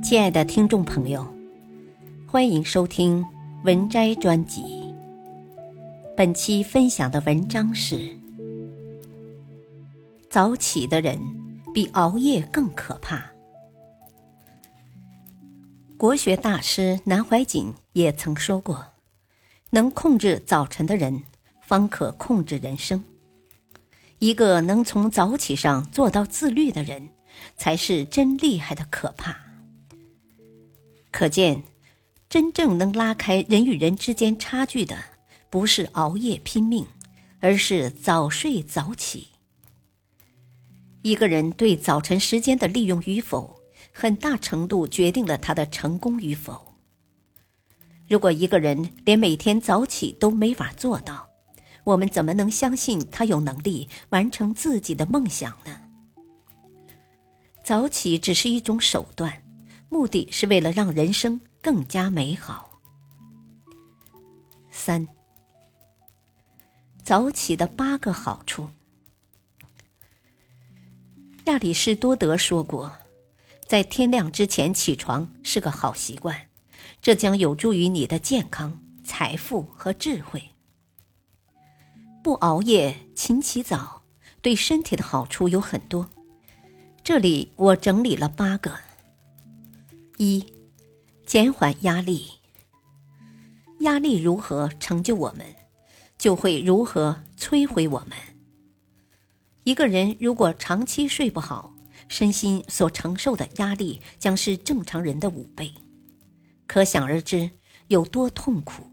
亲爱的听众朋友，欢迎收听文摘专辑。本期分享的文章是：早起的人比熬夜更可怕。国学大师南怀瑾也曾说过：“能控制早晨的人，方可控制人生。一个能从早起上做到自律的人，才是真厉害的可怕。”可见，真正能拉开人与人之间差距的，不是熬夜拼命，而是早睡早起。一个人对早晨时间的利用与否，很大程度决定了他的成功与否。如果一个人连每天早起都没法做到，我们怎么能相信他有能力完成自己的梦想呢？早起只是一种手段。目的是为了让人生更加美好。三，早起的八个好处。亚里士多德说过，在天亮之前起床是个好习惯，这将有助于你的健康、财富和智慧。不熬夜，勤起早，对身体的好处有很多。这里我整理了八个。一，减缓压力。压力如何成就我们，就会如何摧毁我们。一个人如果长期睡不好，身心所承受的压力将是正常人的五倍，可想而知有多痛苦。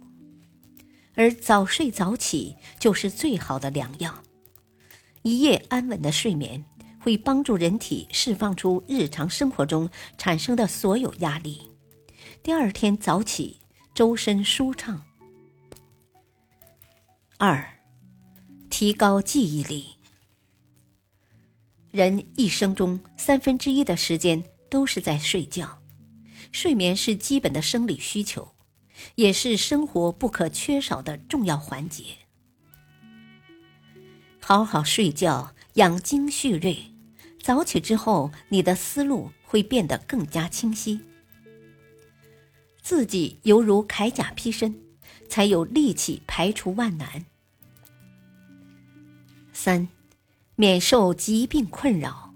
而早睡早起就是最好的良药，一夜安稳的睡眠。会帮助人体释放出日常生活中产生的所有压力，第二天早起周身舒畅。二，提高记忆力。人一生中三分之一的时间都是在睡觉，睡眠是基本的生理需求，也是生活不可缺少的重要环节。好好睡觉，养精蓄锐。早起之后，你的思路会变得更加清晰，自己犹如铠甲披身，才有力气排除万难。三，免受疾病困扰。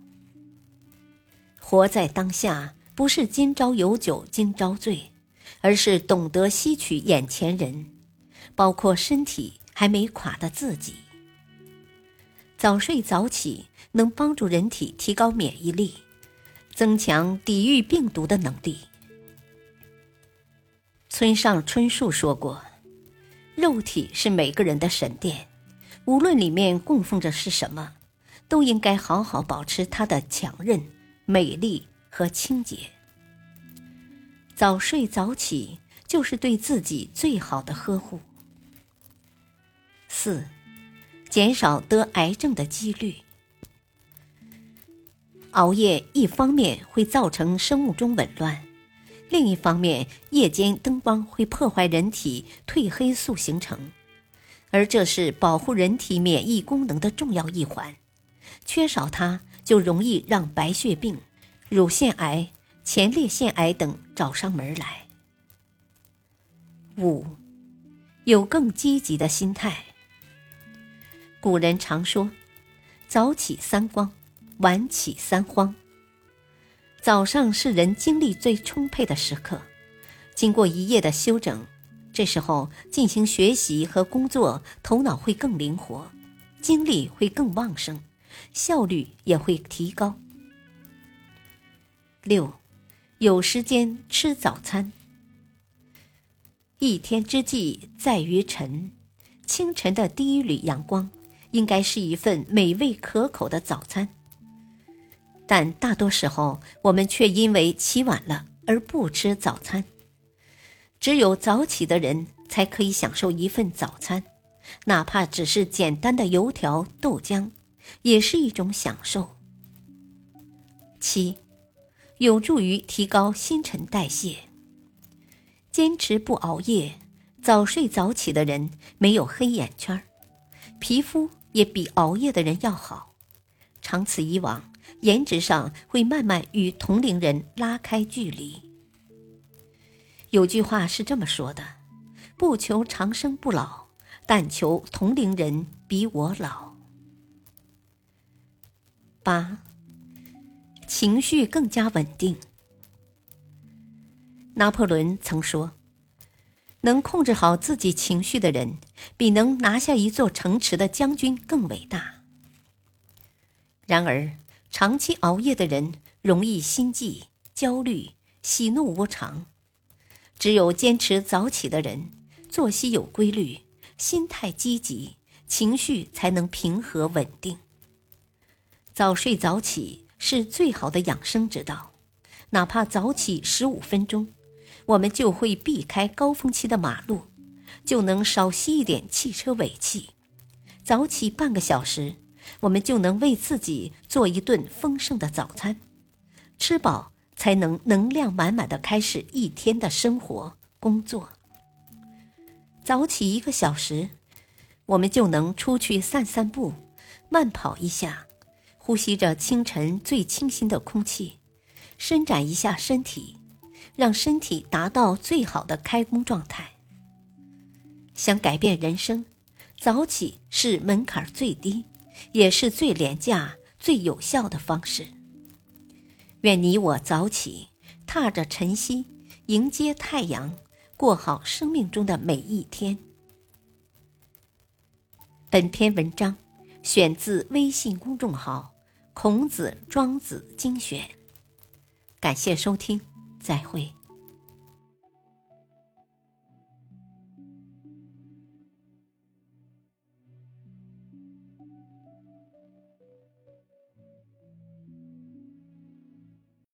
活在当下，不是今朝有酒今朝醉，而是懂得吸取眼前人，包括身体还没垮的自己。早睡早起。能帮助人体提高免疫力，增强抵御病毒的能力。村上春树说过：“肉体是每个人的神殿，无论里面供奉着是什么，都应该好好保持它的强韧、美丽和清洁。早睡早起就是对自己最好的呵护。”四，减少得癌症的几率。熬夜一方面会造成生物钟紊乱，另一方面夜间灯光会破坏人体褪黑素形成，而这是保护人体免疫功能的重要一环，缺少它就容易让白血病、乳腺癌、前列腺癌等找上门来。五，有更积极的心态。古人常说：“早起三光。”晚起三荒。早上是人精力最充沛的时刻，经过一夜的休整，这时候进行学习和工作，头脑会更灵活，精力会更旺盛，效率也会提高。六，有时间吃早餐。一天之计在于晨，清晨的第一缕阳光，应该是一份美味可口的早餐。但大多时候，我们却因为起晚了而不吃早餐。只有早起的人才可以享受一份早餐，哪怕只是简单的油条、豆浆，也是一种享受。七，有助于提高新陈代谢。坚持不熬夜、早睡早起的人没有黑眼圈，皮肤也比熬夜的人要好。长此以往。颜值上会慢慢与同龄人拉开距离。有句话是这么说的：“不求长生不老，但求同龄人比我老。”八，情绪更加稳定。拿破仑曾说：“能控制好自己情绪的人，比能拿下一座城池的将军更伟大。”然而，长期熬夜的人容易心悸、焦虑、喜怒无常。只有坚持早起的人，作息有规律，心态积极，情绪才能平和稳定。早睡早起是最好的养生之道，哪怕早起十五分钟，我们就会避开高峰期的马路，就能少吸一点汽车尾气。早起半个小时，我们就能为自己做一顿丰盛的早餐，吃饱。才能能量满满的开始一天的生活工作。早起一个小时，我们就能出去散散步，慢跑一下，呼吸着清晨最清新的空气，伸展一下身体，让身体达到最好的开工状态。想改变人生，早起是门槛最低，也是最廉价、最有效的方式。愿你我早起，踏着晨曦，迎接太阳，过好生命中的每一天。本篇文章选自微信公众号《孔子庄子精选》，感谢收听，再会。